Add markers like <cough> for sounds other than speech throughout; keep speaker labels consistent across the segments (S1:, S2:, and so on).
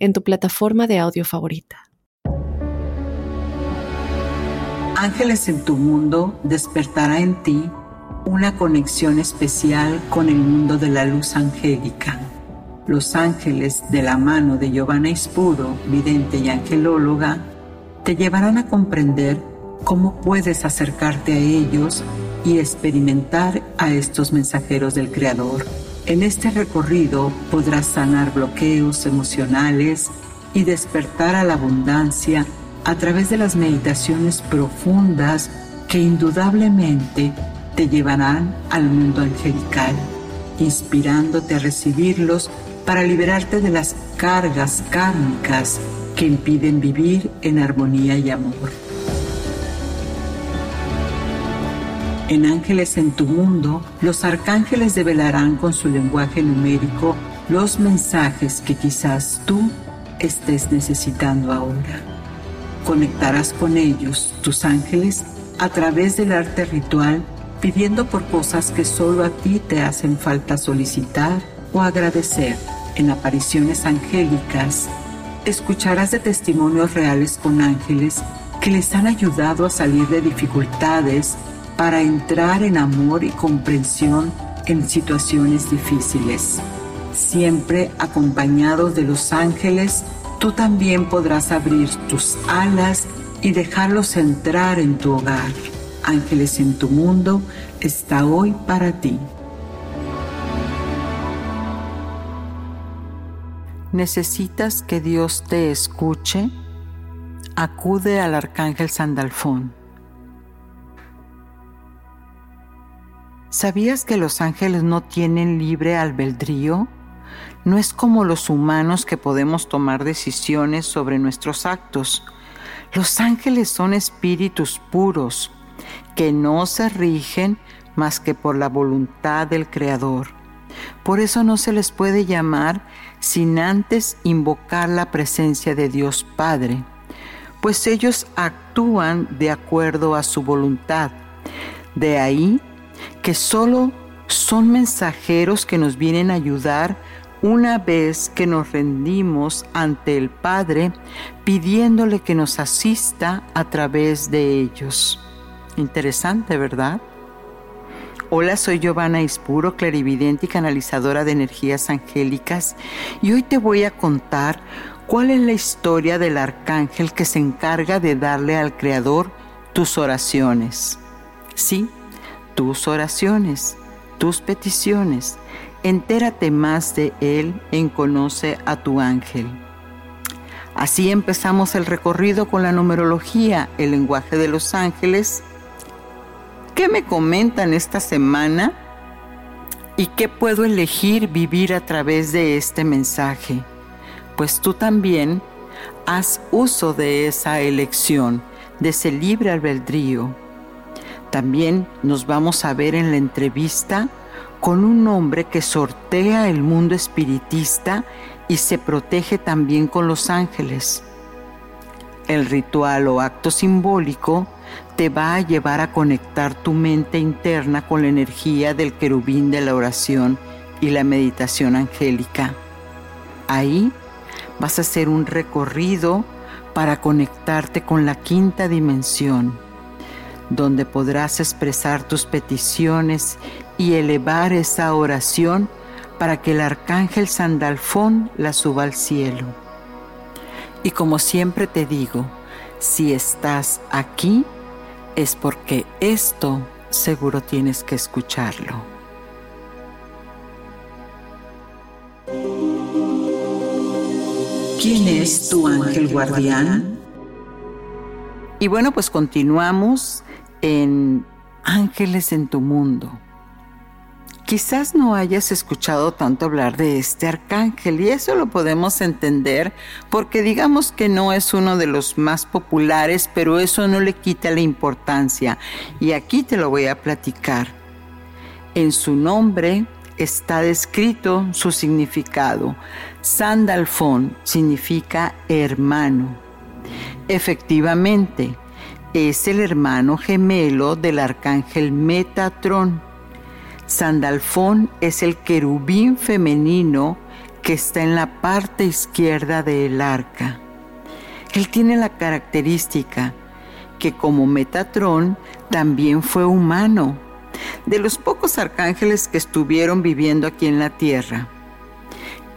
S1: en tu plataforma de audio favorita.
S2: Ángeles en tu mundo despertará en ti una conexión especial con el mundo de la luz angélica. Los ángeles de la mano de Giovanna Ispuro, vidente y angelóloga, te llevarán a comprender cómo puedes acercarte a ellos y experimentar a estos mensajeros del Creador en este recorrido podrás sanar bloqueos emocionales y despertar a la abundancia a través de las meditaciones profundas que indudablemente te llevarán al mundo angelical, inspirándote a recibirlos para liberarte de las cargas kármicas que impiden vivir en armonía y amor. En Ángeles en tu mundo, los arcángeles develarán con su lenguaje numérico los mensajes que quizás tú estés necesitando ahora. Conectarás con ellos, tus ángeles, a través del arte ritual, pidiendo por cosas que solo a ti te hacen falta solicitar o agradecer. En apariciones angélicas, escucharás de testimonios reales con ángeles que les han ayudado a salir de dificultades para entrar en amor y comprensión en situaciones difíciles. Siempre acompañados de los ángeles, tú también podrás abrir tus alas y dejarlos entrar en tu hogar. Ángeles en tu mundo está hoy para ti. ¿Necesitas que Dios te escuche? Acude al Arcángel Sandalfón ¿Sabías que los ángeles no tienen libre albedrío? No es como los humanos que podemos tomar decisiones sobre nuestros actos. Los ángeles son espíritus puros que no se rigen más que por la voluntad del Creador. Por eso no se les puede llamar sin antes invocar la presencia de Dios Padre, pues ellos actúan de acuerdo a su voluntad. De ahí que solo son mensajeros que nos vienen a ayudar una vez que nos rendimos ante el Padre pidiéndole que nos asista a través de ellos. Interesante, ¿verdad? Hola, soy Giovanna Ispuro, clarividente y canalizadora de energías angélicas, y hoy te voy a contar cuál es la historia del arcángel que se encarga de darle al Creador tus oraciones. Sí, tus oraciones, tus peticiones. Entérate más de Él en Conoce a tu ángel. Así empezamos el recorrido con la numerología, el lenguaje de los ángeles. ¿Qué me comentan esta semana? ¿Y qué puedo elegir vivir a través de este mensaje? Pues tú también haz uso de esa elección, de ese libre albedrío también nos vamos a ver en la entrevista con un hombre que sortea el mundo espiritista y se protege también con los ángeles. El ritual o acto simbólico te va a llevar a conectar tu mente interna con la energía del querubín de la oración y la meditación angélica. Ahí vas a hacer un recorrido para conectarte con la quinta dimensión donde podrás expresar tus peticiones y elevar esa oración para que el arcángel Sandalfón la suba al cielo. Y como siempre te digo, si estás aquí, es porque esto seguro tienes que escucharlo. ¿Quién es tu ángel guardián? Y bueno, pues continuamos en Ángeles en tu mundo. Quizás no hayas escuchado tanto hablar de este arcángel y eso lo podemos entender porque digamos que no es uno de los más populares, pero eso no le quita la importancia y aquí te lo voy a platicar. En su nombre está descrito su significado. Sandalfón significa hermano. Efectivamente, es el hermano gemelo del arcángel Metatrón Sandalfón es el querubín femenino que está en la parte izquierda del arca. Él tiene la característica que como Metatrón también fue humano, de los pocos arcángeles que estuvieron viviendo aquí en la tierra.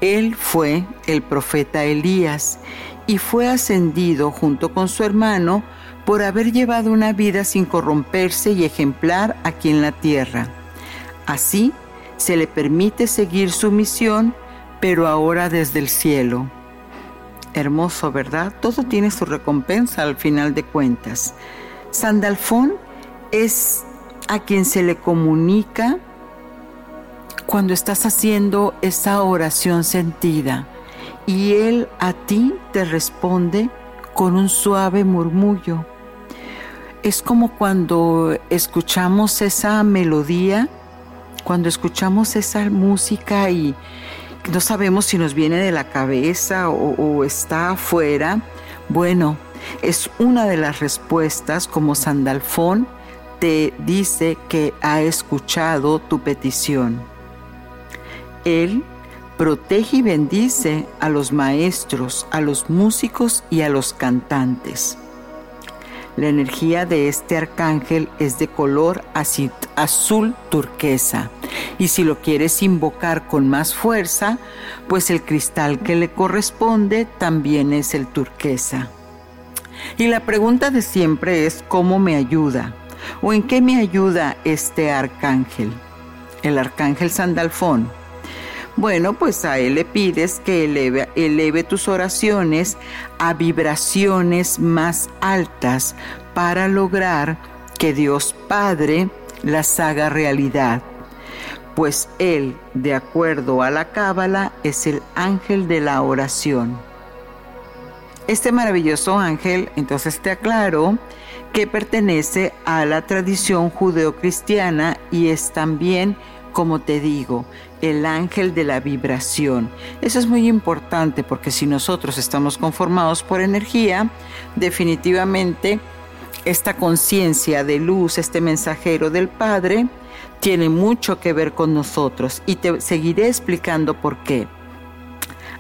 S2: Él fue el profeta Elías y fue ascendido junto con su hermano por haber llevado una vida sin corromperse y ejemplar aquí en la tierra. Así se le permite seguir su misión, pero ahora desde el cielo. Hermoso, ¿verdad? Todo tiene su recompensa al final de cuentas. Sandalfón es a quien se le comunica cuando estás haciendo esa oración sentida y él a ti te responde con un suave murmullo. Es como cuando escuchamos esa melodía cuando escuchamos esa música y no sabemos si nos viene de la cabeza o, está afuera, bueno, es una de las respuestas como Sandalfón te dice que ha escuchado tu petición. Él protege y bendice a los maestros, a los músicos y a los cantantes. La energía de este arcángel es de color azul turquesa. Y si lo quieres invocar con más fuerza, pues el cristal que le corresponde también es el turquesa. Y la pregunta de siempre es ¿cómo me ayuda? ¿O en qué me ayuda este arcángel? El arcángel Sandalfón bueno, pues a Él le pides que eleve, tus oraciones a vibraciones más altas para lograr que Dios Padre las haga realidad. Pues Él, de acuerdo a la Cábala, es el ángel de la oración. Este maravilloso ángel, entonces te aclaro, que pertenece a la tradición judeocristiana y es también, como te digo, el ángel de la vibración. Eso es muy importante porque si nosotros estamos conformados por energía, definitivamente esta conciencia de luz, este mensajero del Padre, tiene mucho que ver con nosotros y te seguiré explicando por qué.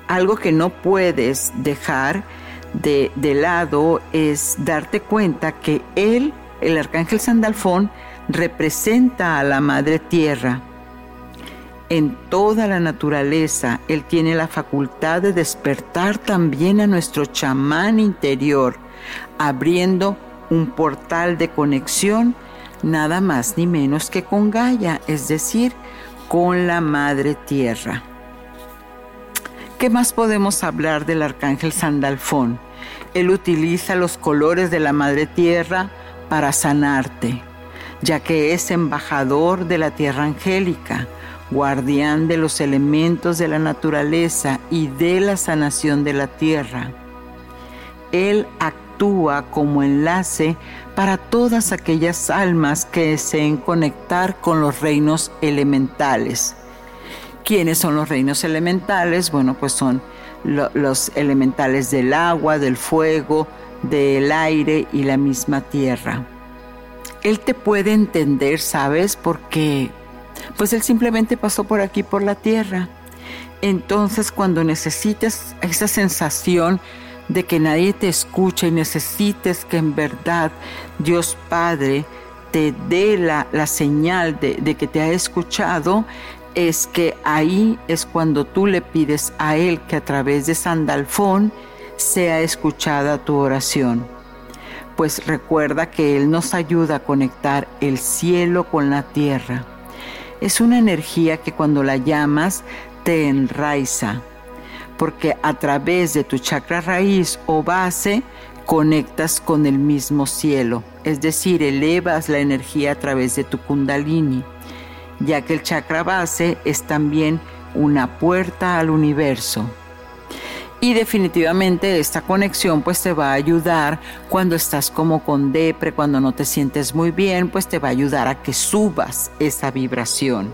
S2: Algo que no puedes dejar de, lado es darte cuenta que él, el arcángel Sandalfón, representa a la Madre Tierra en toda la naturaleza, Él tiene la facultad de despertar también a nuestro chamán interior, abriendo un portal de conexión nada más ni menos que con Gaia, es decir, con la Madre Tierra. ¿Qué más podemos hablar del Arcángel Sandalfón? Él utiliza los colores de la Madre Tierra para sanarte, ya que es embajador de la Tierra Angélica guardián de los elementos de la naturaleza y de la sanación de la tierra. Él actúa como enlace para todas aquellas almas que deseen conectar con los reinos elementales. ¿Quiénes son los reinos elementales? Bueno, pues son los elementales del agua, del fuego, del aire y la misma tierra. Él te puede entender, ¿sabes? Porque pues Él simplemente pasó por aquí, por la tierra. Entonces cuando necesites esa sensación de que nadie te escucha y necesites que en verdad Dios Padre te dé la, señal de, de que te ha escuchado, es que ahí es cuando tú le pides a Él que a través de Sandalfón sea escuchada tu oración. Pues recuerda que Él nos ayuda a conectar el cielo con la tierra es una energía que cuando la llamas te enraiza, porque a través de tu chakra raíz o base conectas con el mismo cielo, es decir, elevas la energía a través de tu kundalini. ya que el chakra base es también una puerta al universo. Y definitivamente esta conexión pues te va a ayudar cuando estás como con depre, cuando no te sientes muy bien, pues te va a ayudar a que subas esa vibración.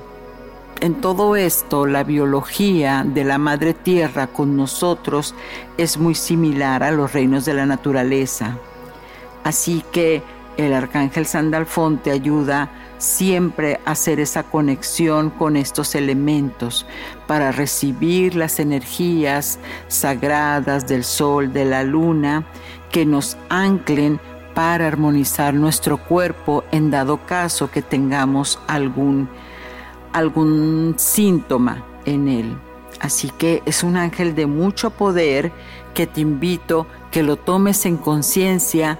S2: En todo esto, la biología de la madre tierra con nosotros es muy similar a los reinos de la naturaleza. Así que el arcángel Sandalfón te ayuda siempre hacer esa conexión con estos elementos para recibir las energías sagradas del sol, de la luna, que nos anclen para armonizar nuestro cuerpo en dado caso que tengamos algún, algún síntoma en él. Así que es un ángel de mucho poder que te invito que lo tomes en conciencia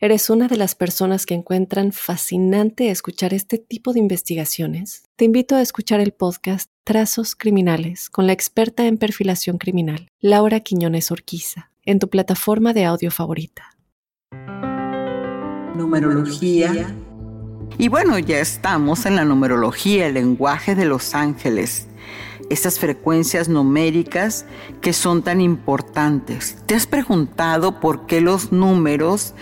S1: eres una de las personas que encuentran fascinante escuchar este tipo de investigaciones, te invito a escuchar el podcast Trazos Criminales con la experta en perfilación criminal, Laura Quiñones Orquiza en tu plataforma de audio favorita.
S2: Numerología. Y bueno, ya estamos en la numerología, el lenguaje de los ángeles. Esas frecuencias numéricas que son tan importantes. ¿Te has preguntado por qué los números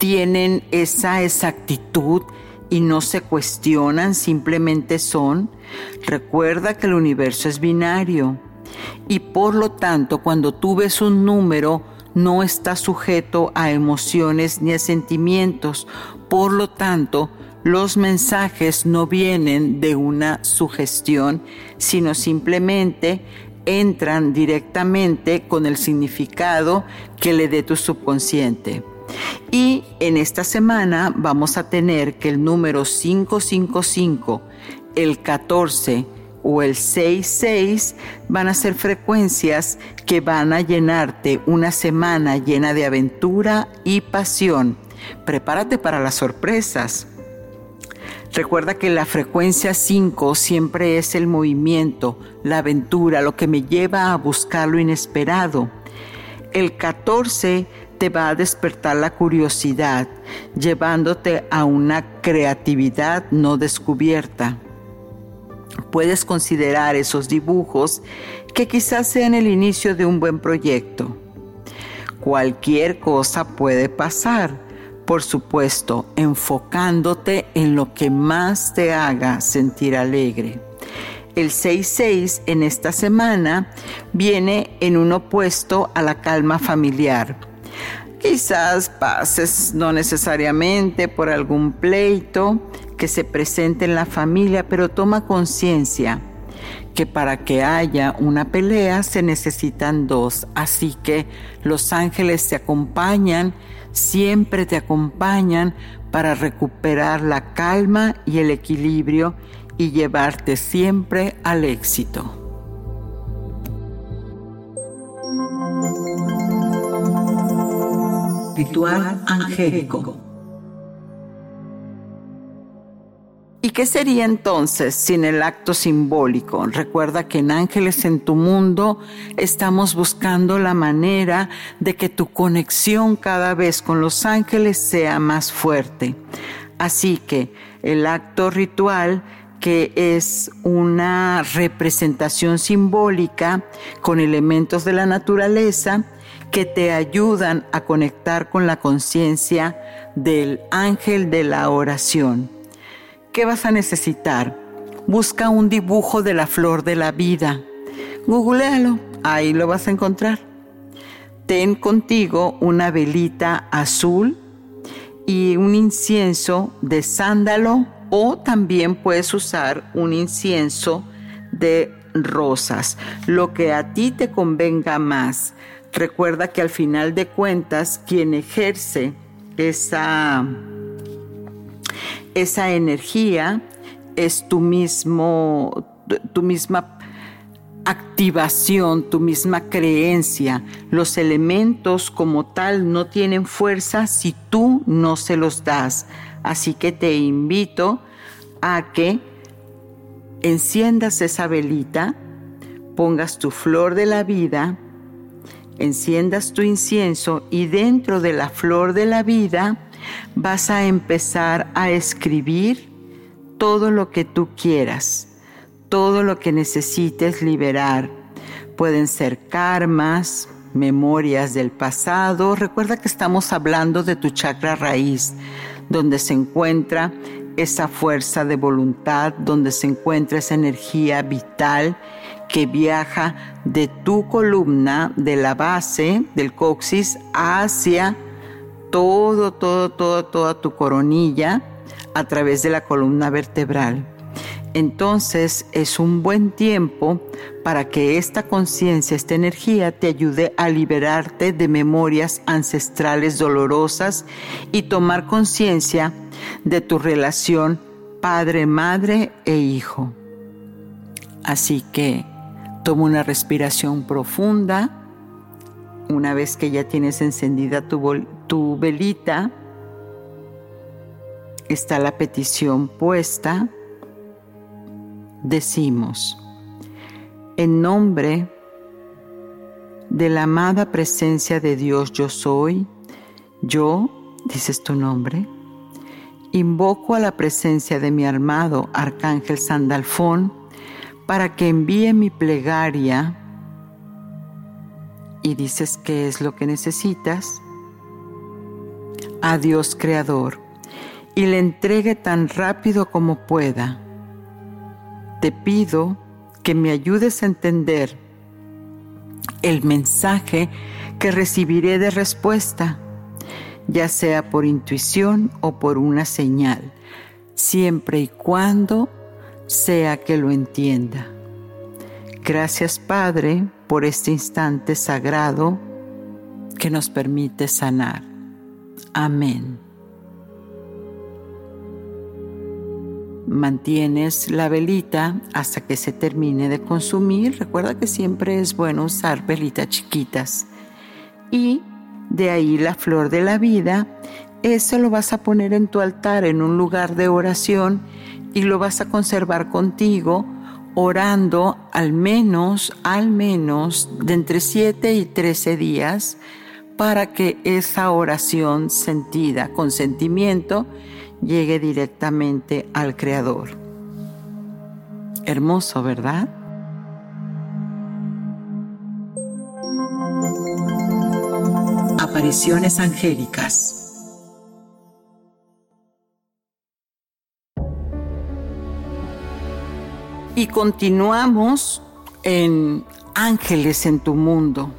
S2: tienen esa exactitud y no se cuestionan, simplemente son? Recuerda que el universo es binario y por lo tanto cuando tú ves un número no está sujeto a emociones ni a sentimientos. Por lo tanto, los mensajes no vienen de una sugestión, sino simplemente entran directamente con el significado que le dé tu subconsciente. Y en esta semana vamos a tener que el número 555, el 14, o el 6-6 van a ser frecuencias que van a llenarte una semana llena de aventura y pasión. Prepárate para las sorpresas. Recuerda que la frecuencia 5 siempre es el movimiento, la aventura, lo que me lleva a buscar lo inesperado. El 14 te va a despertar la curiosidad, llevándote a una creatividad no descubierta puedes considerar esos dibujos que quizás sean el inicio de un buen proyecto. Cualquier cosa puede pasar, por supuesto, enfocándote en lo que más te haga sentir alegre. El 6-6 en esta semana viene en un opuesto a la calma familiar. Quizás pases no necesariamente por algún pleito, que se presente en la familia, pero toma conciencia que para que haya una pelea se necesitan dos. Así que los ángeles te acompañan, siempre te acompañan para recuperar la calma y el equilibrio y llevarte siempre al éxito. Ritual angélico. ¿Y qué sería entonces sin el acto simbólico? Recuerda que en Ángeles en tu mundo estamos buscando la manera de que tu conexión cada vez con los ángeles sea más fuerte. Así que el acto ritual que es una representación simbólica con elementos de la naturaleza que te ayudan a conectar con la conciencia del ángel de la oración. ¿Qué vas a necesitar? Busca un dibujo de la flor de la vida. Googlealo, ahí lo vas a encontrar. Ten contigo una velita azul y un incienso de sándalo o también puedes usar un incienso de rosas, lo que a ti te convenga más. Recuerda que al final de cuentas quien ejerce esa esa energía es tu mismo, tu misma activación, tu misma creencia. Los elementos como tal no tienen fuerza si tú no se los das. Así que te invito a que enciendas esa velita, pongas tu flor de la vida, enciendas tu incienso y dentro de la flor de la vida vas a empezar a escribir todo lo que tú quieras todo lo que necesites liberar. Pueden ser karmas, memorias del pasado. Recuerda que estamos hablando de tu chakra raíz, donde se encuentra esa fuerza de voluntad, donde se encuentra esa energía vital que viaja de tu columna, de la base del coxis, hacia todo, todo, todo, toda tu coronilla a través de la columna vertebral entonces es un buen tiempo para que esta conciencia, esta energía te ayude a liberarte de memorias ancestrales dolorosas y tomar conciencia de tu relación padre, madre e hijo. Así que toma una respiración profunda. Una vez que ya tienes encendida tu, tu velita, está la petición puesta decimos, en nombre de la amada presencia de Dios yo soy, yo, dices tu nombre, invoco a la presencia de mi armado Arcángel Sandalfón para que envíe mi plegaria y dices qué es lo que necesitas a Dios Creador y le entregue tan rápido como pueda te pido que me ayudes a entender el mensaje que recibiré de respuesta, ya sea por intuición o por una señal, siempre y cuando sea que lo entienda. Gracias Padre por este instante sagrado que nos permite sanar. Amén. mantienes la velita hasta que se termine de consumir. Recuerda que siempre es bueno usar velitas chiquitas. Y de ahí la flor de la vida, eso lo vas a poner en tu altar en un lugar de oración y lo vas a conservar contigo orando al menos, al menos de entre 7 y 13 días para que esa oración sentida con sentimiento llegue directamente al Creador. Hermoso, ¿verdad? Apariciones angélicas. Y continuamos en Ángeles en tu mundo.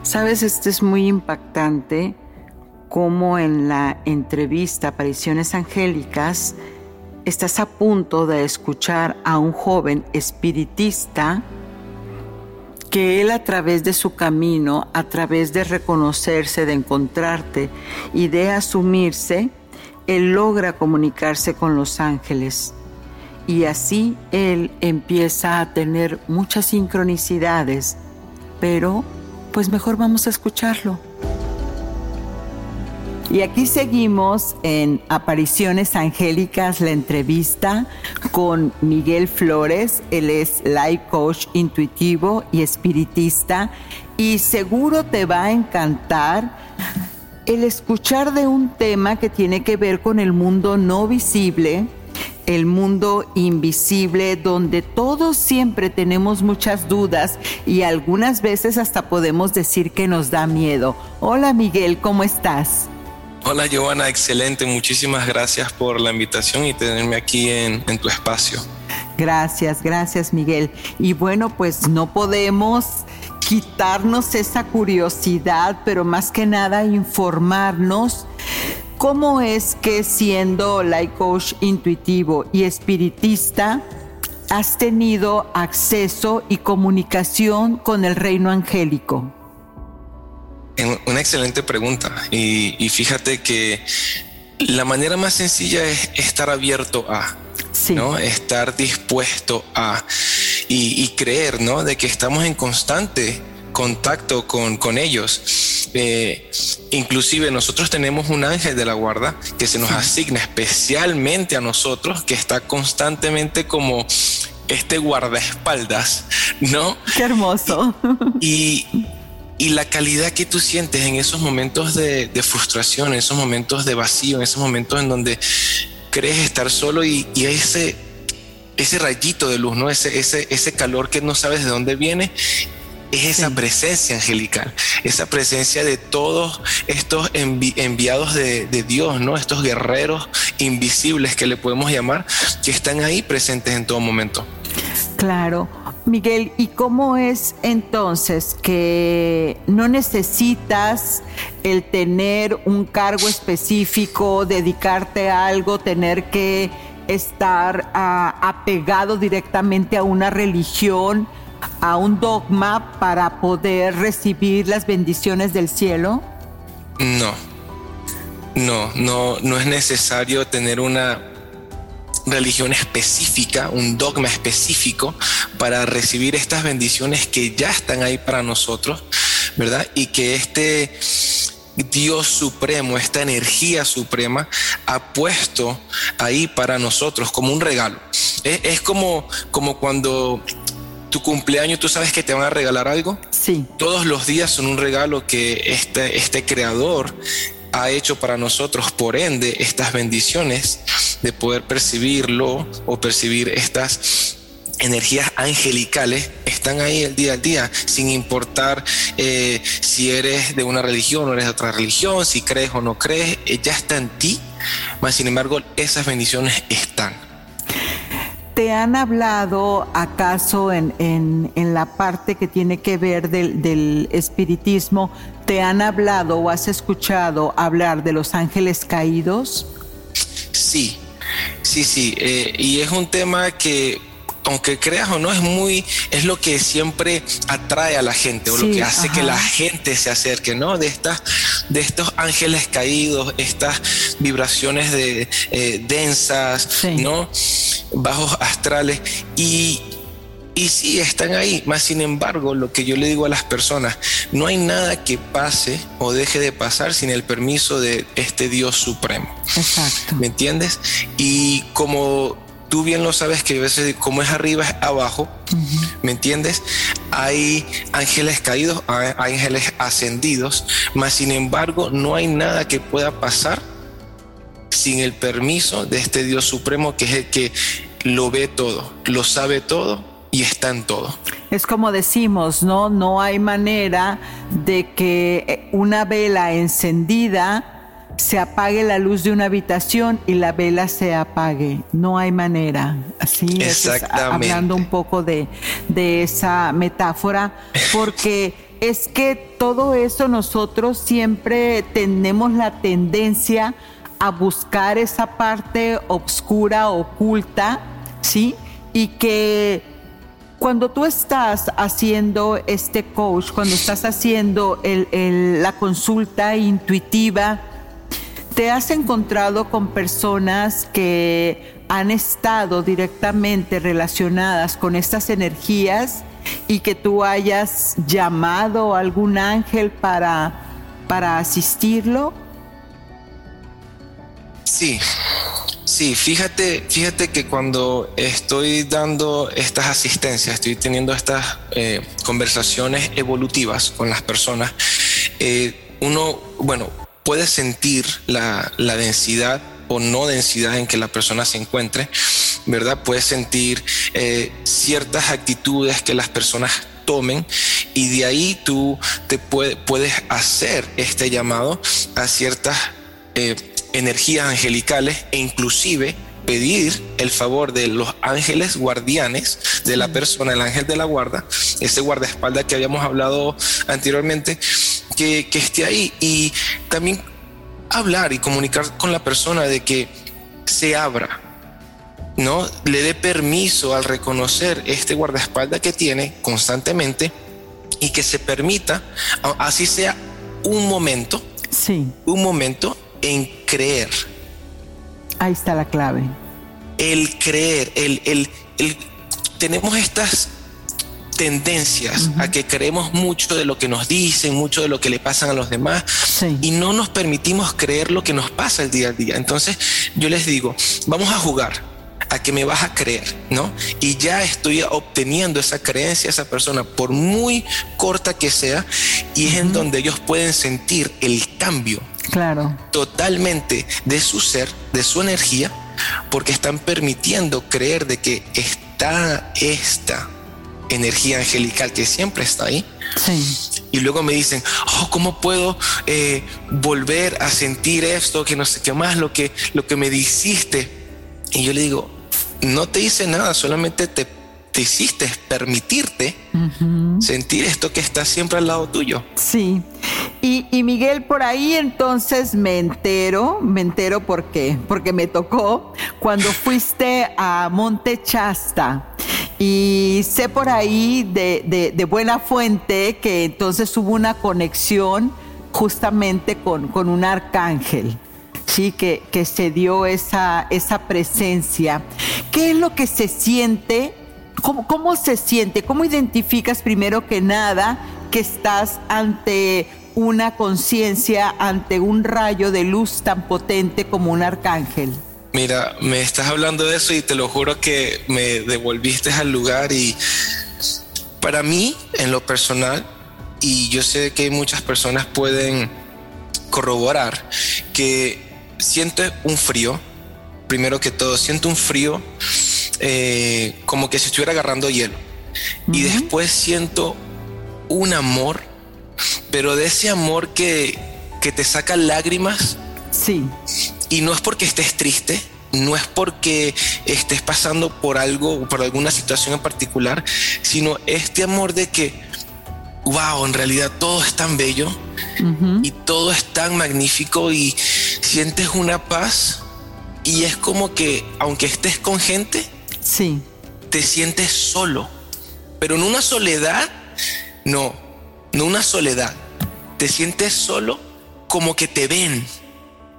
S2: Sabes, este es muy impactante como en la entrevista Apariciones Angélicas estás a punto de escuchar a un joven espiritista que él a través de su camino, a través de reconocerse, de encontrarte y de asumirse, él logra comunicarse con los ángeles. Y así él empieza a tener muchas sincronicidades, pero pues mejor vamos a escucharlo. Y aquí seguimos en Apariciones Angélicas, la entrevista con Miguel Flores. Él es life coach intuitivo y espiritista. Y seguro te va a encantar el escuchar de un tema que tiene que ver con el mundo no visible, el mundo invisible, donde todos siempre tenemos muchas dudas y algunas veces hasta podemos decir que nos da miedo. Hola Miguel, ¿cómo estás?
S3: Hola Giovanna, excelente. Muchísimas gracias por la invitación y tenerme aquí en, tu espacio.
S2: Gracias, gracias Miguel. Y bueno, pues no podemos quitarnos esa curiosidad, pero más que nada informarnos cómo es que siendo life coach intuitivo y espiritista, has tenido acceso y comunicación con el reino angélico.
S3: Una excelente pregunta. Y, fíjate que la manera más sencilla es estar abierto a, ¿no? Estar dispuesto a. y, creer, ¿no? De que estamos en constante contacto con, con ellos. Eh, inclusive nosotros tenemos un ángel de la guarda que se nos asigna especialmente a nosotros, que está constantemente como este guardaespaldas, ¿no?
S2: Qué hermoso.
S3: Y, y la calidad que tú sientes en esos momentos de, frustración, en esos momentos de vacío, en esos momentos en donde crees estar solo y, ese, ese rayito de luz, ¿no? Ese, ese, ese calor que no sabes de dónde viene es esa presencia angelical, esa presencia de todos estos enviados de, de, Dios, ¿no? Estos guerreros invisibles que le podemos llamar, que están ahí presentes en todo momento.
S2: Claro. Miguel, ¿y cómo es entonces que no necesitas el tener un cargo específico, dedicarte a algo, tener que estar ah, apegado directamente a una religión, a un dogma para poder recibir las bendiciones del cielo?
S3: No, no, no, no es necesario tener una religión específica, un dogma específico para recibir estas bendiciones que ya están ahí para nosotros, ¿verdad? Y que este Dios supremo, esta energía suprema, ha puesto ahí para nosotros como un regalo. Es, como, como cuando tu cumpleaños, tú sabes que te van a regalar algo.
S2: Sí.
S3: Todos los días son un regalo que este, este creador ha hecho para nosotros, por ende, estas bendiciones de poder percibirlo o percibir estas energías angelicales están ahí el día a día, sin importar eh, si eres de una religión o eres de otra religión, si crees o no crees, eh, ya está en ti, mas sin embargo esas bendiciones están.
S2: ¿Te han hablado acaso en, en, la parte que tiene que ver del, del, espiritismo, te han hablado o has escuchado hablar de los ángeles caídos?
S3: Sí, sí, sí, eh, y es un tema que aunque creas o no, es muy, es lo que siempre atrae a la gente o lo que hace que la gente se acerque, ¿no? De estas, de estos ángeles caídos, estas vibraciones de, eh, densas, ¿no? Bajos astrales y, y sí, están ahí. Más sin embargo, lo que yo le digo a las personas, no hay nada que pase o deje de pasar sin el permiso de este Dios supremo.
S2: Exacto.
S3: ¿Me entiendes? Y como tú bien lo sabes que a veces como es arriba es abajo, ¿me entiendes? Hay ángeles caídos, hay ángeles ascendidos, mas sin embargo no hay nada que pueda pasar sin el permiso de este Dios supremo que es el que lo ve todo, lo sabe todo y está en todo.
S2: Es como decimos, ¿no? No hay manera de que una vela encendida se apague la luz de una habitación y la vela se apague. No hay manera. Así es, hablando un poco de, de esa metáfora, porque es que todo eso nosotros siempre tenemos la tendencia a buscar esa parte oscura, oculta, ¿sí? Y que cuando tú estás haciendo este coach, cuando estás haciendo la consulta intuitiva, ¿Te has encontrado con personas que han estado directamente relacionadas con estas energías y que tú hayas llamado a algún ángel para, para asistirlo?
S3: Sí, sí, fíjate, fíjate que cuando estoy dando estas asistencias, estoy teniendo estas eh, conversaciones evolutivas con las personas, eh, uno, bueno, puedes sentir la, densidad o no densidad en que la persona se encuentre, ¿verdad? Puedes sentir eh, ciertas actitudes que las personas tomen y de ahí tú te puedes hacer este llamado a ciertas eh, energías angelicales e inclusive pedir el favor de los ángeles guardianes de la persona, el ángel de la guarda, ese guardaespaldas que habíamos hablado anteriormente, que, esté ahí y también hablar y comunicar con la persona de que se abra, ¿no? Le dé permiso al reconocer este guardaespaldas que tiene constantemente y que se permita, así sea un momento,
S2: sí.
S3: un momento en creer.
S2: Ahí está la clave.
S3: El creer, el, el, el tenemos estas tendencias a que creemos mucho de lo que nos dicen, mucho de lo que le pasan a los demás y no nos permitimos creer lo que nos pasa el día a día. Entonces yo les digo, vamos a jugar a que me vas a creer, ¿no? Y ya estoy obteniendo esa creencia, esa persona, por muy corta que sea, y es en donde ellos pueden sentir el cambio.
S2: Claro.
S3: Totalmente de su ser, de su energía, porque están permitiendo creer de que está esta energía angelical que siempre está ahí. Sí. Y luego me dicen, oh, ¿cómo puedo eh, volver a sentir esto? Que no sé qué más, lo que, lo que me dijiste. Y yo le digo, no te hice nada, solamente te, te hiciste permitirte sentir esto que está siempre al lado tuyo.
S2: Sí. Y, y, Miguel, por ahí entonces me entero, me entero por qué, porque me tocó cuando fuiste a Monte Chasta. Y sé por ahí de, de, buena fuente que entonces hubo una conexión justamente con, con un arcángel. Sí, que, que se dio esa, esa presencia. ¿Qué es lo que se siente? ¿Cómo, ¿Cómo se siente? ¿Cómo identificas primero que nada que estás ante una conciencia, ante un rayo de luz tan potente como un arcángel?
S3: Mira, me estás hablando de eso y te lo juro que me devolviste al lugar y para mí, en lo personal, y yo sé que muchas personas pueden corroborar que siento un frío, primero que todo, siento un frío eh, como que si estuviera agarrando hielo. Y después siento un amor, pero de ese amor que, que te saca lágrimas.
S2: Sí
S3: y no es porque estés triste, no es porque estés pasando por algo, por alguna situación en particular, sino este amor de que, wow, en realidad todo es tan bello y todo es tan magnífico y sientes una paz y es como que aunque estés con gente,
S2: sí.
S3: te sientes solo, pero en una soledad, no, no una soledad, te sientes solo como que te ven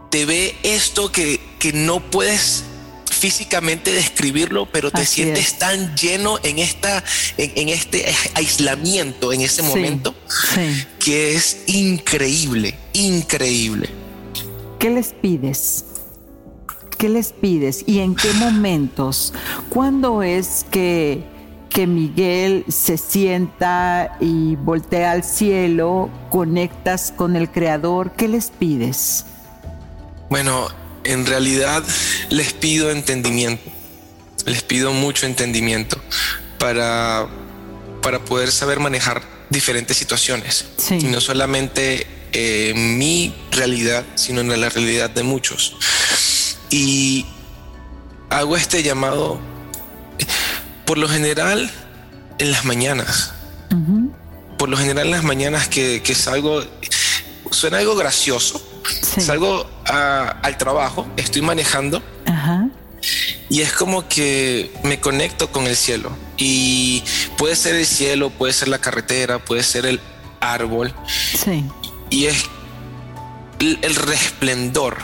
S3: te ve esto que, que no puedes físicamente describirlo, pero te sientes tan lleno en, esta, en, este aislamiento en ese momento que es increíble, increíble.
S2: ¿Qué les pides? ¿Qué les pides? ¿Y en qué momentos? ¿Cuándo es que, que Miguel se sienta y voltea al cielo, conectas con el Creador? ¿Qué les pides?
S3: Bueno, en realidad les pido entendimiento, les pido mucho entendimiento para, para poder saber manejar diferentes situaciones. Y no solamente eh, mi realidad, sino en la realidad de muchos. Y hago este llamado por lo general en las mañanas. Por lo general en las mañanas que, que salgo, suena algo gracioso, Salgo al trabajo, estoy manejando y es como que me conecto con el cielo. Y puede ser el cielo, puede ser la carretera, puede ser el árbol. Y es el resplendor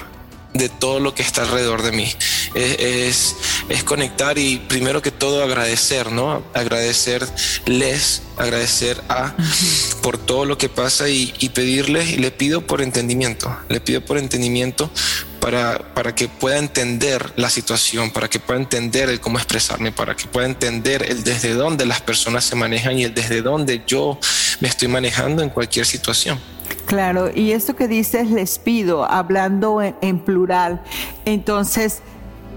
S3: de todo lo que está alrededor de mí. Es, es, conectar y primero que todo agradecer, ¿no? Agradecerles, agradecer a por todo lo que pasa y, y, pedirles y le pido por entendimiento, le pido por entendimiento para, para que pueda entender la situación, para que pueda entender el cómo expresarme, para que pueda entender el desde dónde las personas se manejan y el desde dónde yo me estoy manejando en cualquier situación.
S2: Claro, y esto que dices les pido, hablando en, plural, entonces,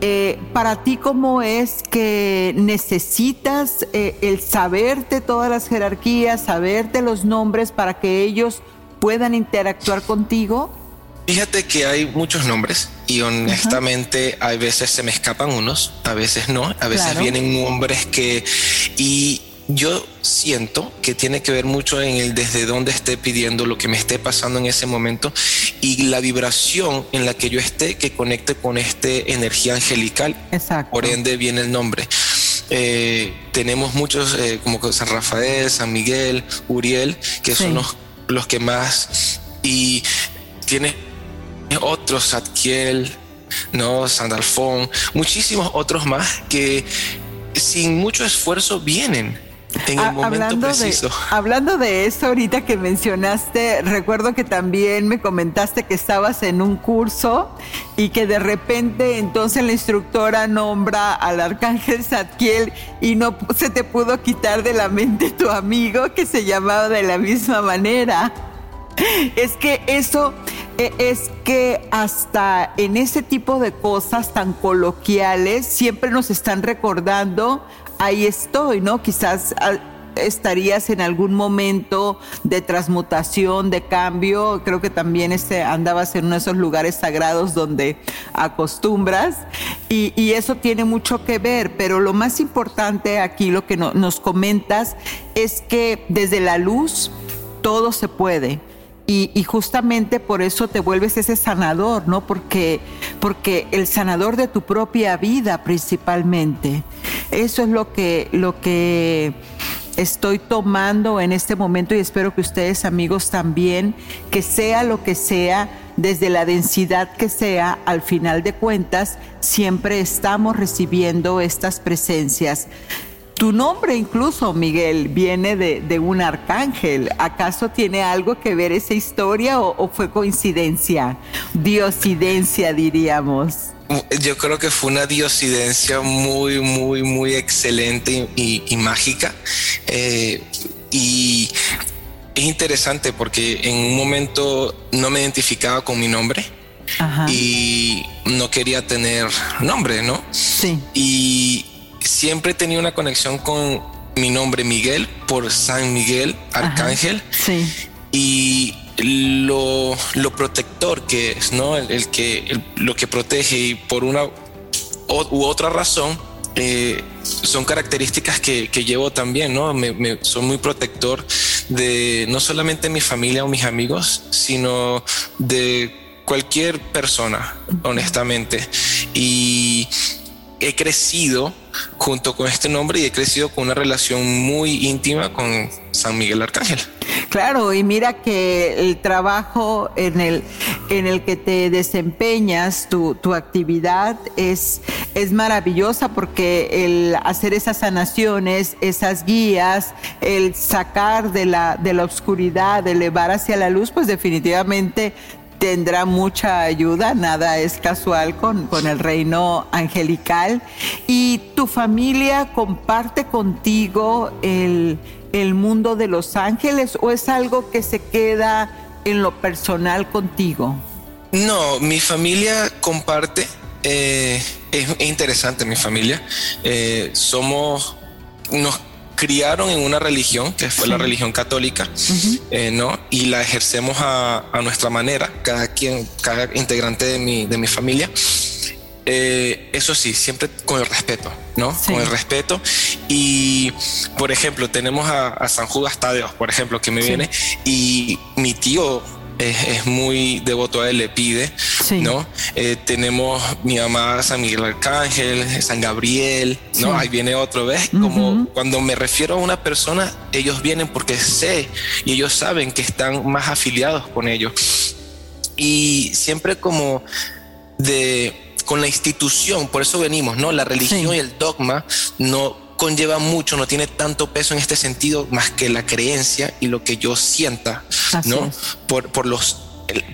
S2: eh, para ti, ¿cómo es que necesitas eh, el saberte todas las jerarquías, saberte los nombres para que ellos puedan interactuar contigo?
S3: Fíjate que hay muchos nombres y honestamente a veces se me escapan unos, a veces no, a veces vienen nombres que y yo siento que tiene que ver mucho en el desde dónde esté pidiendo lo que me esté pasando en ese momento y la vibración en la que yo esté que conecte con este energía angelical.
S2: Exacto.
S3: Por ende viene el nombre. Eh, tenemos muchos eh, como San Rafael, San Miguel, Uriel, que son los, los, que más y tiene otros, Satkiel, no, Sandalfón, muchísimos otros más que sin mucho esfuerzo vienen en el momento
S2: hablando
S3: preciso.
S2: De, <laughs> hablando de eso, ahorita que mencionaste, recuerdo que también me comentaste que estabas en un curso y que de repente entonces la instructora nombra al arcángel Zadkiel y no se te pudo quitar de la mente tu amigo que se llamaba de la misma manera. Es que eso e, es que hasta en ese tipo de cosas tan coloquiales siempre nos están recordando ahí estoy, ¿no? Quizás ah, estarías en algún momento de transmutación, de cambio. Creo que también este, andabas en uno de esos lugares sagrados donde acostumbras y, eso tiene mucho que ver. Pero lo más importante aquí, lo que nos comentas, es que desde la luz todo se puede. Y, justamente por eso te vuelves ese sanador, ¿no? Porque, porque el sanador de tu propia vida principalmente. Eso es lo que, lo que estoy tomando en este momento y espero que ustedes amigos también, que sea lo que sea, desde la densidad que sea, al final de cuentas, siempre estamos recibiendo estas presencias. Tu nombre incluso, Miguel, viene de, un arcángel. ¿Acaso tiene algo que ver esa historia o, fue coincidencia? Diosidencia, diríamos.
S3: Yo creo que fue una diosidencia muy, muy, muy excelente y, mágica. Eh, y es interesante porque en un momento no me identificaba con mi nombre. y no quería tener nombre, ¿no?
S2: Sí.
S3: Y siempre he tenido una conexión con mi nombre Miguel por San Miguel, Arcángel.
S2: sí.
S3: Y lo, protector que es, ¿no? El, que lo que protege y por una u otra razón eh, son características que, llevo también, ¿no? Me, soy muy protector de no solamente mi familia o mis amigos, sino de cualquier persona, honestamente. Y he crecido junto con este nombre y he crecido con una relación muy íntima con San Miguel Arcángel.
S2: Claro, y mira que el trabajo en el, en el que te desempeñas, tu, tu actividad es, es maravillosa porque el hacer esas sanaciones, esas guías, el sacar de la, de la oscuridad, elevar hacia la luz, pues definitivamente tendrá mucha ayuda, nada es casual con, con, el reino angelical. ¿Y tu familia comparte contigo el, el, mundo de los ángeles o es algo que se queda en lo personal contigo?
S3: No, mi familia comparte. Eh, es, interesante mi familia. Eh, somos, nos criaron en una religión, que fue la religión católica, eh, ¿no? Y la ejercemos a, nuestra manera, cada quien, cada integrante de mi, de mi familia. Eh, eso sí, siempre con el respeto, ¿no? Con el respeto. Y, por ejemplo, tenemos a, San Judas Tadeo, por ejemplo, que me viene, y mi tío es, muy devoto a él, le pide, ¿no? Eh, tenemos mi mamá San Miguel Arcángel, San Gabriel, ¿no? Ahí viene otro, ¿ves? Como cuando me refiero a una persona, ellos vienen porque sé y ellos saben que están más afiliados con ellos. Y siempre como de con la institución, por eso venimos, ¿no? La religión y el dogma no conlleva mucho, no tiene tanto peso en este sentido más que la creencia y lo que yo sienta, ¿no? Por, por, los,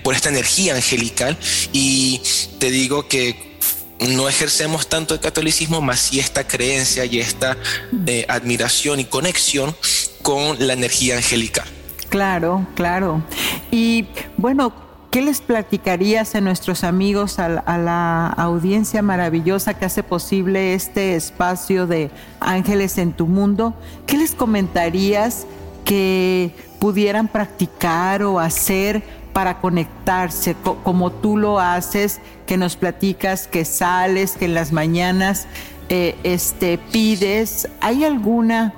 S3: por esta energía angelical. Y te digo que no ejercemos tanto el catolicismo, más sí esta creencia y esta eh, admiración y conexión con la energía angelical.
S2: Claro, claro. Y bueno, ¿Qué les platicarías a nuestros amigos, a, la audiencia maravillosa que hace posible este espacio de Ángeles en tu Mundo? ¿Qué les comentarías que pudieran practicar o hacer para conectarse, como tú lo haces, que nos platicas, que sales, que en las mañanas eh, este, pides? ¿Hay alguna,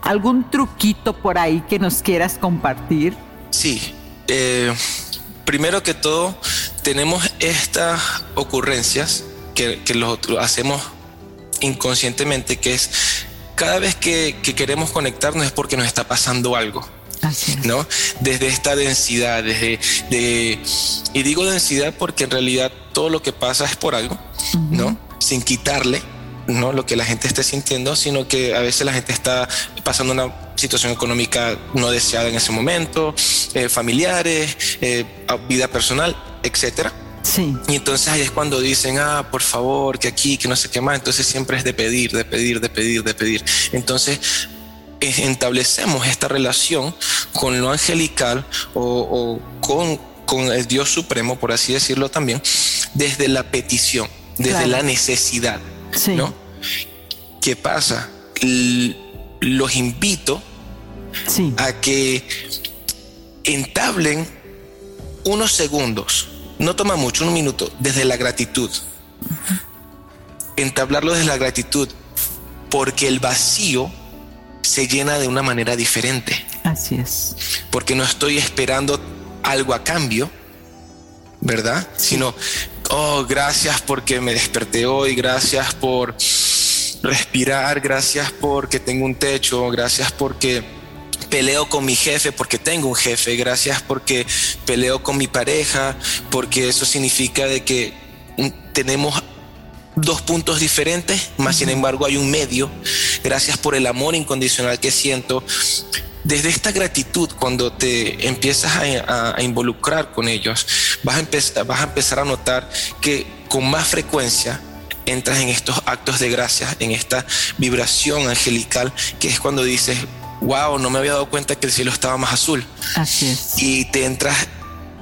S2: algún truquito por ahí que nos quieras compartir?
S3: Sí. Eh primero que todo, tenemos estas ocurrencias que, que lo hacemos inconscientemente, que es cada vez que, queremos conectarnos es porque nos está pasando algo. ¿no? Desde esta densidad, desde de, y digo densidad porque en realidad todo lo que pasa es por algo, ¿no? Sin quitarle no lo que la gente esté sintiendo, sino que a veces la gente está pasando una situación económica no deseada en ese momento, eh, familiares, eh, vida personal, etcétera.
S2: Sí.
S3: Y entonces ahí es cuando dicen, ah, por favor, que aquí, que no sé qué más. Entonces siempre es de pedir, de pedir, de pedir, de pedir. Entonces establecemos esta relación con lo angelical o, con, con, el Dios Supremo, por así decirlo también, desde la petición, desde la necesidad. ¿no? ¿Qué pasa? Los invito a que entablen unos segundos, no toma mucho, un minuto, desde la gratitud. Entablarlo desde la gratitud, porque el vacío se llena de una manera diferente.
S2: Así es.
S3: Porque no estoy esperando algo a cambio, ¿verdad? Sino, oh, gracias porque me desperté hoy, gracias por respirar, gracias porque tengo un techo, gracias porque peleo con mi jefe porque tengo un jefe, gracias porque peleo con mi pareja, porque eso significa de que tenemos dos puntos diferentes, más sin embargo hay un medio. Gracias por el amor incondicional que siento. Desde esta gratitud, cuando te empiezas a, involucrar con ellos, vas a, empezar, vas a empezar a notar que con más frecuencia entras en estos actos de gracia, en esta vibración angelical, que es cuando dices, wow, no me había dado cuenta que el cielo estaba más azul.
S2: Así es.
S3: Y te entras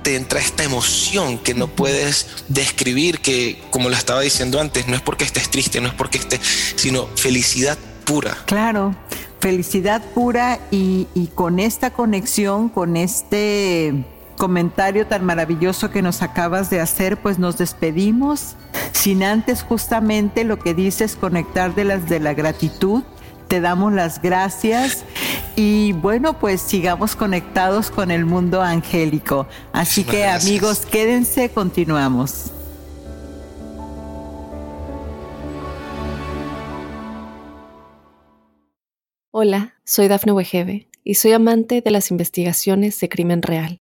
S3: te entra esta emoción que no puedes describir, que como lo estaba diciendo antes, no es porque estés triste, no es porque estés, sino felicidad pura.
S2: Claro, felicidad pura y, y con esta conexión, con este comentario tan maravilloso que nos acabas de hacer, pues nos despedimos sin antes justamente lo que dices, conectar de las de la gratitud te damos las gracias y bueno, pues sigamos conectados con el mundo angélico. Así que amigos, quédense, continuamos.
S1: Hola, soy Dafne Wegebe y soy amante de las investigaciones de crimen real.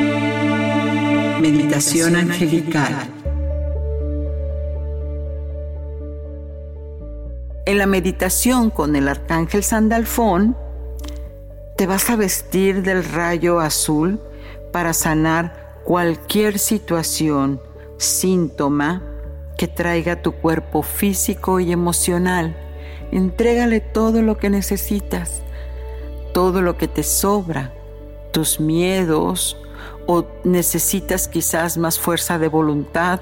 S2: Meditación angelical En la meditación con el arcángel Sandalfón, te vas a vestir del rayo azul para sanar cualquier situación, síntoma que traiga tu cuerpo físico y emocional. Entrégale todo lo que necesitas, todo lo que te sobra, tus miedos o necesitas quizás más fuerza de voluntad.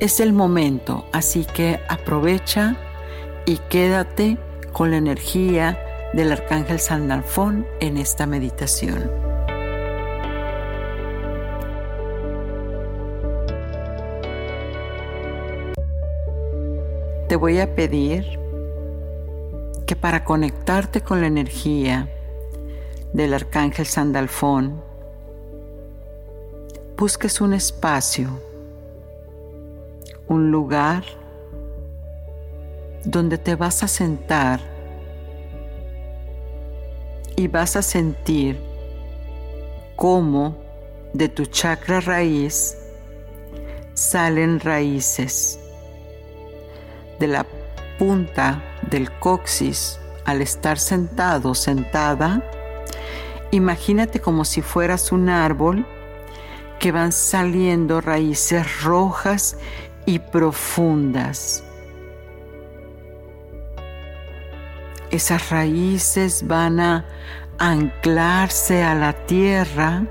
S2: Es el momento, así que aprovecha y quédate con la energía del Arcángel Sandalfón en esta meditación. Te voy a pedir que para conectarte con la energía del Arcángel Sandalfón, busques un espacio, un lugar donde te vas a sentar y vas a sentir cómo de tu chakra raíz salen raíces. De la punta del coxis al estar sentado, sentada, imagínate como si fueras un árbol que van saliendo raíces rojas y profundas esas raíces van a anclarse a la tierra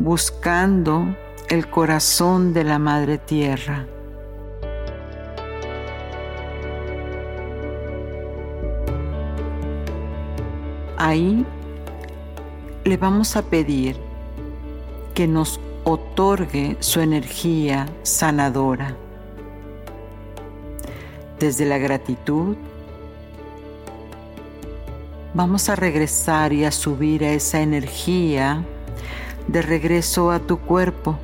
S2: buscando el corazón de la madre tierra. Ahí le vamos a pedir que nos otorgue su energía sanadora. Desde la gratitud, vamos a regresar y a subir a esa energía de regreso a tu cuerpo.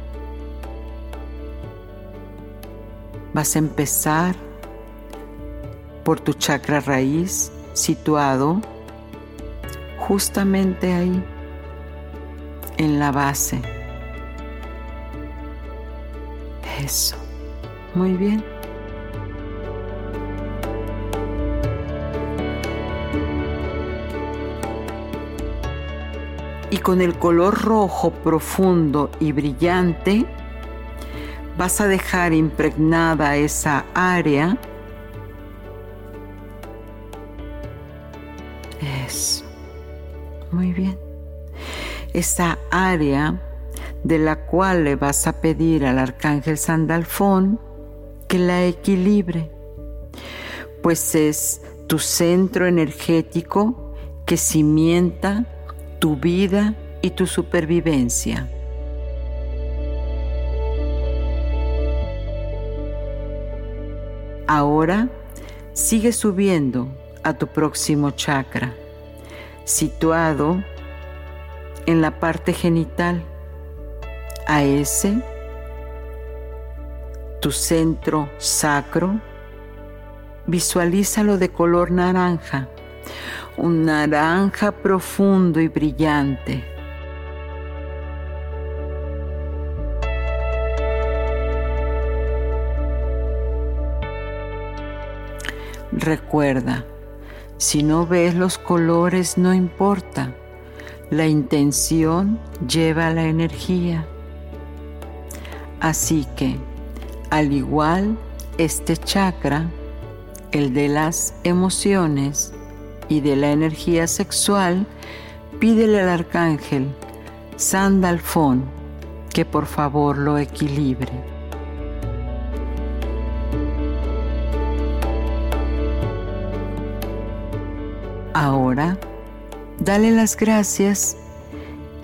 S2: Vas a empezar por tu chakra raíz situado justamente ahí, en la base. Muy bien. Y con el color rojo profundo y brillante, vas a dejar impregnada esa área. Eso. Muy bien. Esa área de la cual le vas a pedir al arcángel Sandalfón que la equilibre, pues es tu centro energético que cimienta tu vida y tu supervivencia. Ahora sigue subiendo a tu próximo chakra, situado en la parte genital a ese, tu centro sacro, visualízalo de color naranja, un naranja profundo y brillante. Recuerda, si no ves los colores no importa, la intención lleva la energía. Así que, al igual, este chakra, el de las emociones y de la energía sexual, pídele al arcángel Sandalfón que por favor lo equilibre. Ahora, dale las gracias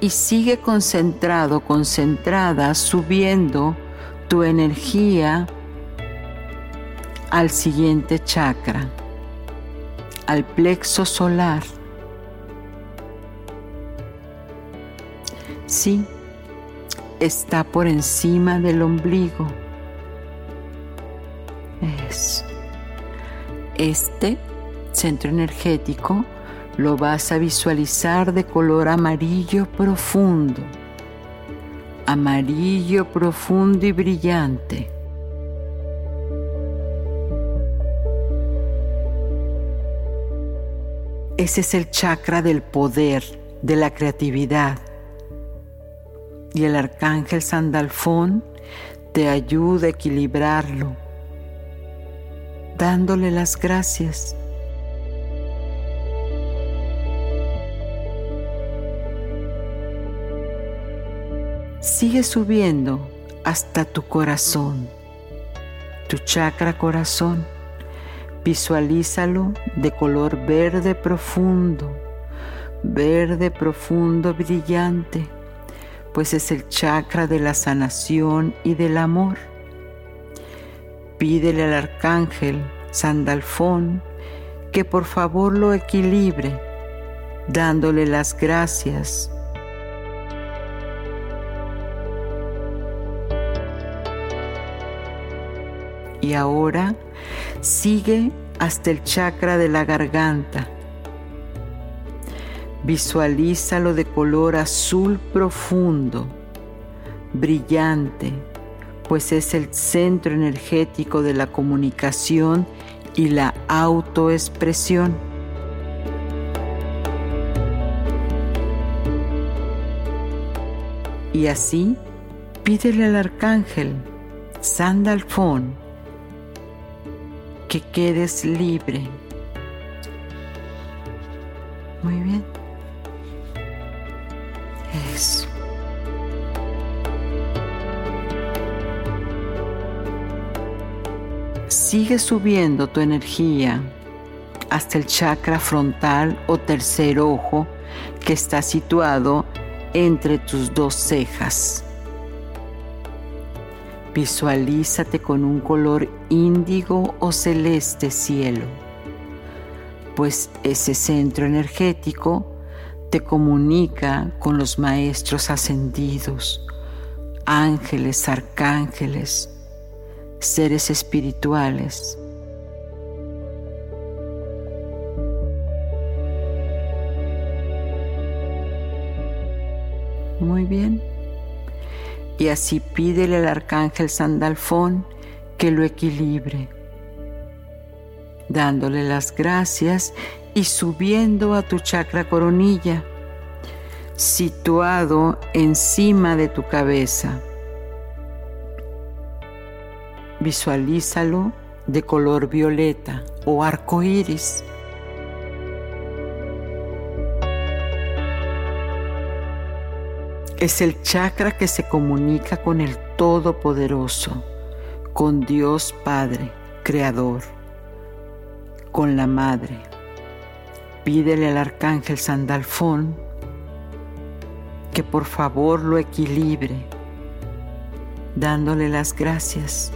S2: y sigue concentrado, concentrada, subiendo tu energía al siguiente chakra, al plexo solar. Sí, está por encima del ombligo. Eso. Este centro energético lo vas a visualizar de color amarillo profundo, amarillo profundo y brillante. Ese es el chakra del poder, de la creatividad. Y el arcángel Sandalfón te ayuda a equilibrarlo, dándole las gracias sigue subiendo hasta tu corazón, tu chakra corazón. Visualízalo de color verde profundo, verde profundo brillante, pues es el chakra de la sanación y del amor. Pídele al arcángel Sandalfón que por favor lo equilibre, dándole las gracias y ahora sigue hasta el chakra de la garganta. Visualízalo de color azul profundo, brillante, pues es el centro energético de la comunicación y la autoexpresión. Y así, pídele al arcángel Sandalfón que quedes libre. Muy bien. Eso. Sigue subiendo tu energía hasta el chakra frontal o tercer ojo que está situado entre tus dos cejas. Visualízate con un color índigo o celeste cielo. pues ese centro energético te comunica con los maestros ascendidos, ángeles, arcángeles, seres espirituales. Muy bien. Y así pídele al arcángel Sandalfón que lo equilibre, dándole las gracias y subiendo a tu chakra coronilla, situado encima de tu cabeza. Visualízalo de color violeta o arco iris. Es el chakra que se comunica con el Todopoderoso, con Dios Padre, Creador, con la Madre. Pídele al Arcángel Sandalfón que por favor lo equilibre, dándole las gracias.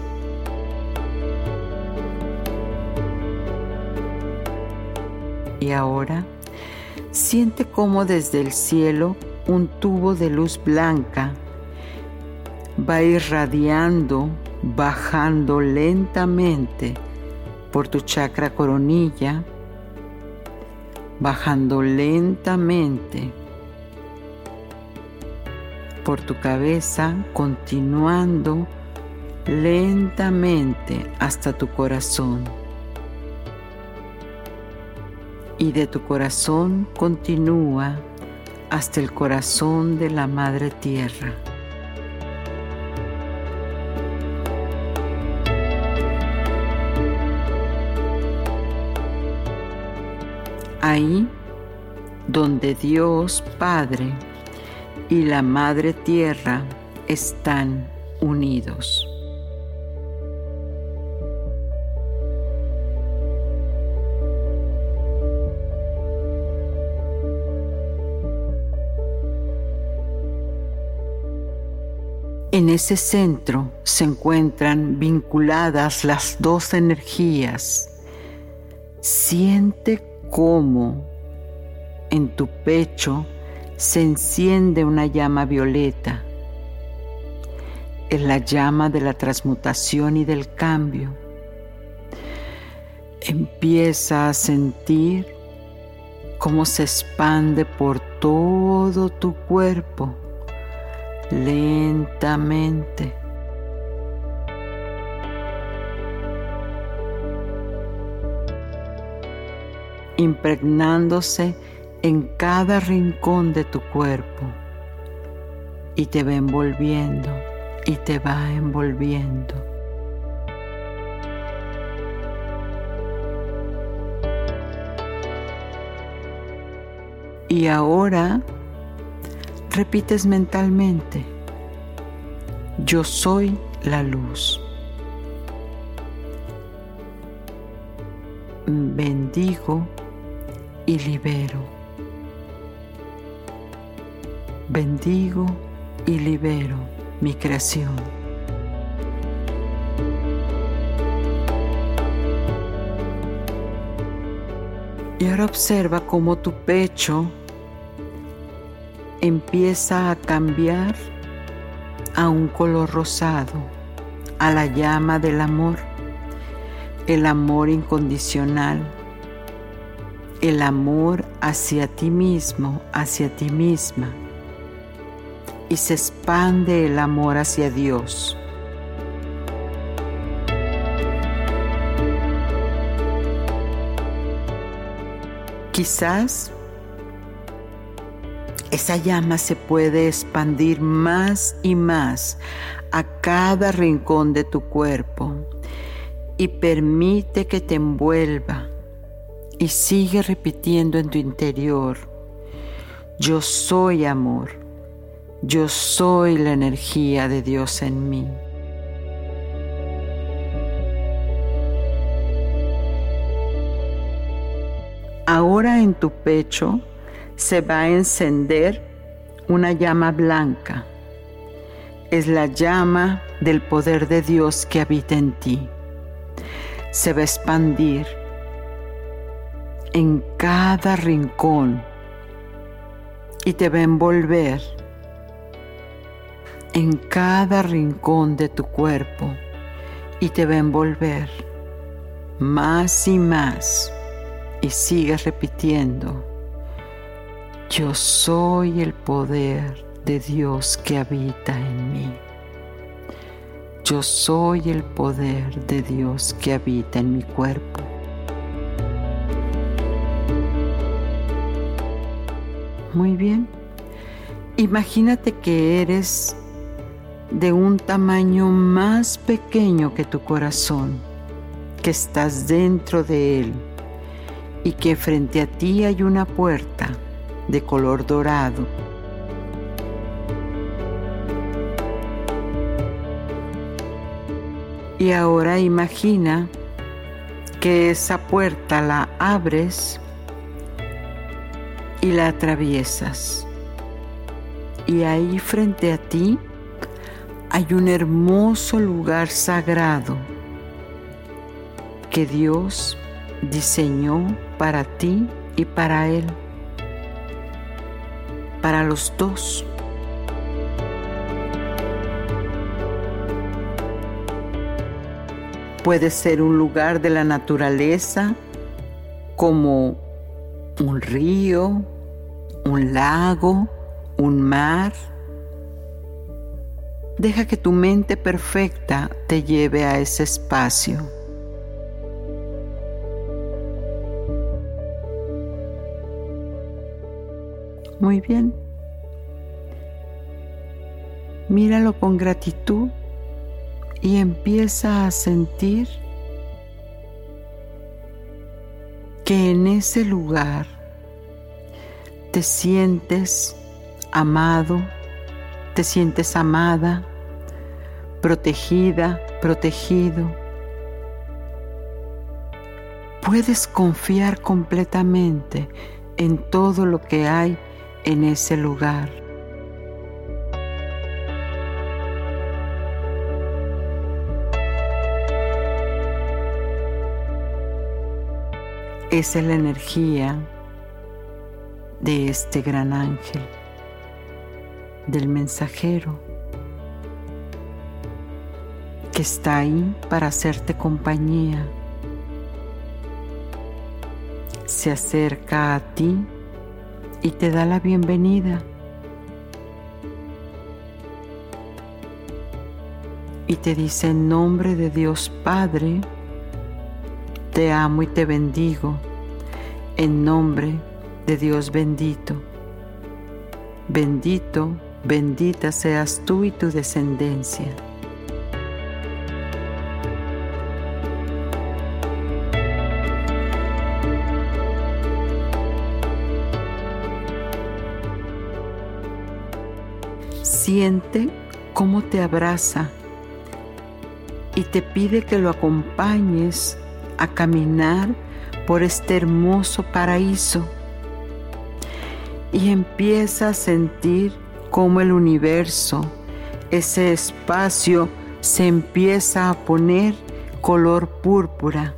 S2: Y ahora siente cómo desde el cielo un tubo de luz blanca va irradiando, bajando lentamente por tu chakra coronilla, bajando lentamente por tu cabeza, continuando lentamente hasta tu corazón. Y de tu corazón continúa hasta el corazón de la Madre Tierra. Ahí donde Dios Padre y la Madre Tierra están unidos. En ese centro se encuentran vinculadas las dos energías. Siente cómo en tu pecho se enciende una llama violeta. Es la llama de la transmutación y del cambio. Empieza a sentir cómo se expande por todo tu cuerpo lentamente. impregnándose en cada rincón de tu cuerpo y te va envolviendo y te va envolviendo. Y ahora repites mentalmente, yo soy la luz. Bendigo y libero. Bendigo y libero mi creación. Y ahora observa cómo tu pecho empieza a cambiar a un color rosado, a la llama del amor, el amor incondicional, el amor hacia ti mismo, hacia ti misma, y se expande el amor hacia Dios. Quizás esa llama se puede expandir más y más a cada rincón de tu cuerpo y permite que te envuelva y sigue repitiendo en tu interior, yo soy amor, yo soy la energía de Dios en mí. Ahora en tu pecho se va a encender una llama blanca. Es la llama del poder de Dios que habita en ti. Se va a expandir en cada rincón y te va a envolver en cada rincón de tu cuerpo y te va a envolver más y más y sigues repitiendo, yo soy el poder de Dios que habita en mí. Yo soy el poder de Dios que habita en mi cuerpo. Muy bien. Imagínate que eres de un tamaño más pequeño que tu corazón, que estás dentro de él y que frente a ti hay una puerta de color dorado. Y ahora imagina que esa puerta la abres y la atraviesas. Y ahí frente a ti hay un hermoso lugar sagrado que Dios diseñó para ti y para Él, para los dos. Puede ser un lugar de la naturaleza como un río, un lago, un mar. Deja que tu mente perfecta te lleve a ese espacio. Muy bien. Míralo con gratitud y empieza a sentir que en ese lugar te sientes amado, te sientes amada, protegida, protegido. Puedes confiar completamente en todo lo que hay en ese lugar. Es la energía de este gran ángel, del mensajero, que está ahí para hacerte compañía. Se acerca a ti y te da la bienvenida. Y te dice en nombre de Dios Padre, te amo y te bendigo, en nombre de Dios bendito. Bendito, bendita seas tú y tu descendencia. Siente cómo te abraza y te pide que lo acompañes a caminar por este hermoso paraíso y empieza a sentir cómo el universo, ese espacio, se empieza a poner color púrpura.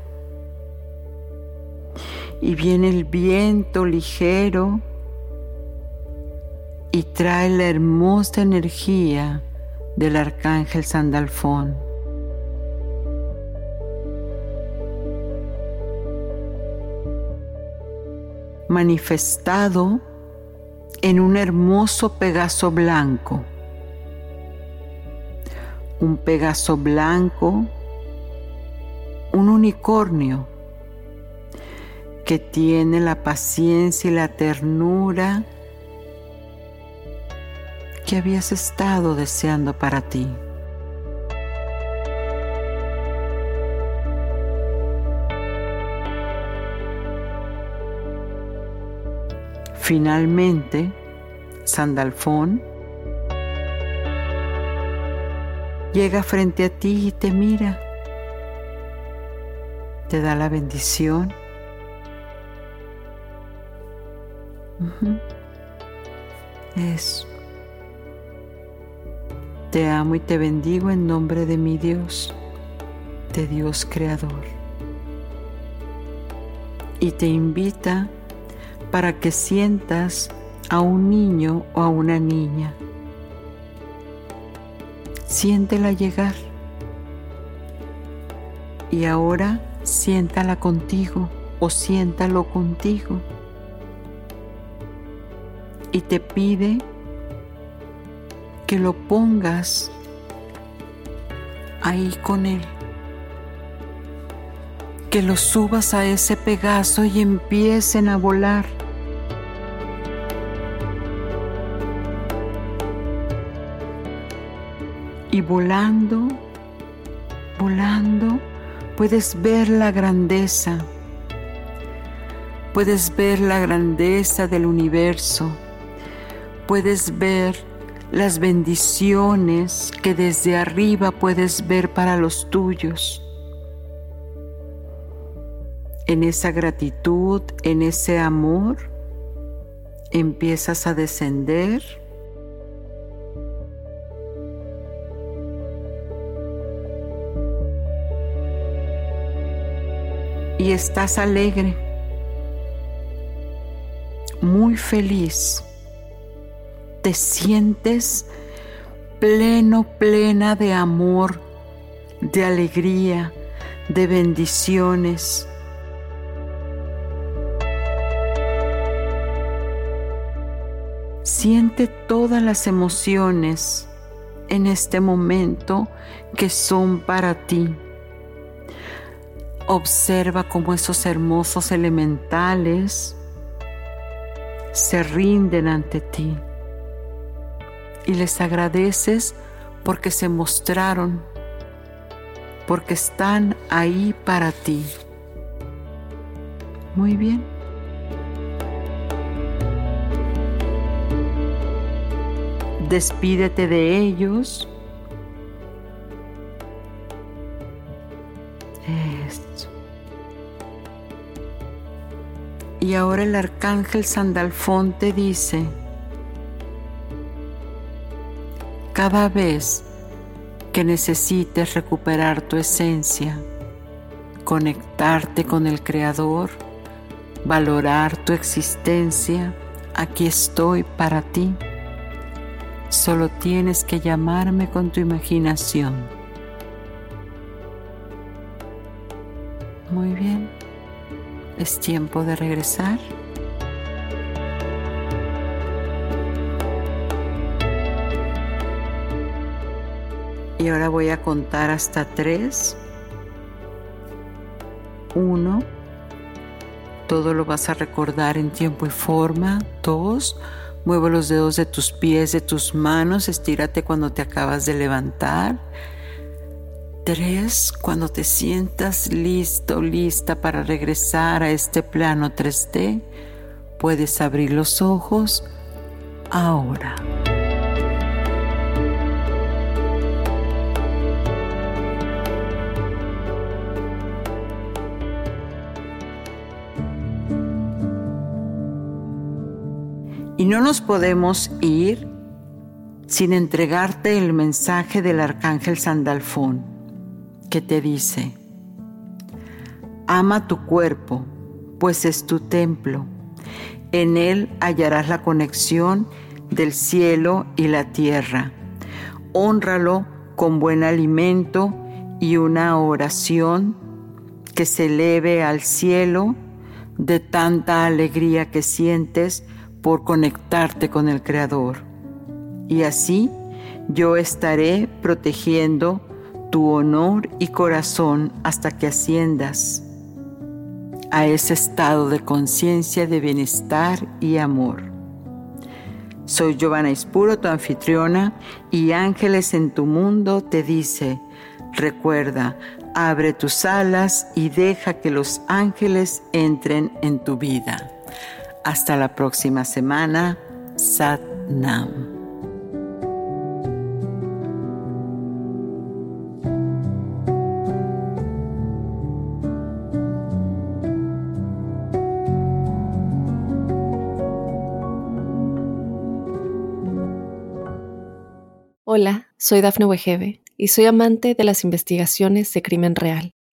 S2: Y viene el viento ligero y trae la hermosa energía del arcángel Sandalfón. manifestado en un hermoso Pegaso blanco. Un Pegaso blanco, un unicornio que tiene la paciencia y la ternura que habías estado deseando para ti. Finalmente, Sandalfón llega frente a ti y te mira, te da la bendición. Eso. Te amo y te bendigo en nombre de mi Dios, de Dios Creador. y te invita para que sientas a un niño o a una niña. Siéntela llegar y ahora siéntala contigo o siéntalo contigo. Y te pide que lo pongas ahí con él. Que lo subas a ese Pegaso y empiecen a volar. Y volando, volando, puedes ver la grandeza. Puedes ver la grandeza del universo. Puedes ver las bendiciones que desde arriba puedes ver para los tuyos. En esa gratitud, en ese amor, empiezas a descender. Y estás alegre, muy feliz te sientes pleno, plena de amor, de alegría, de bendiciones. Siente todas las emociones en este momento que son para ti. Observa cómo esos hermosos elementales se rinden ante ti y les agradeces porque se mostraron, porque están ahí para ti. Muy bien. Despídete de ellos. Esto. Y ahora el arcángel Sandalfón te dice, cada vez que necesites recuperar tu esencia, conectarte con el Creador, valorar tu existencia, aquí estoy para ti. Solo tienes que llamarme con tu imaginación. Muy bien, es tiempo de regresar. Y ahora voy a contar hasta tres. Uno. Todo lo vas a recordar en tiempo y forma. Dos. Mueve los dedos de tus pies, de tus manos. Estírate cuando te acabas de levantar. Tres. Cuando te sientas listo, lista para regresar a este plano 3D, puedes abrir los ojos ahora. No nos podemos ir sin entregarte el mensaje del arcángel Sandalfón, que te dice, ama tu cuerpo, pues es tu templo. En él hallarás la conexión del cielo y la tierra. Honralo con buen alimento y una oración que se eleve al cielo de tanta alegría que sientes por conectarte con el Creador. Y así yo estaré protegiendo tu honor y corazón hasta que asciendas a ese estado de conciencia de bienestar y amor. Soy Giovanna Ispuro, tu anfitriona, y Ángeles en tu mundo te dice, recuerda, abre tus alas y deja que los ángeles entren en tu vida. Hasta la próxima semana. Sat Nam.
S1: Hola, soy Dafne Wegebe y soy amante de las investigaciones de crimen real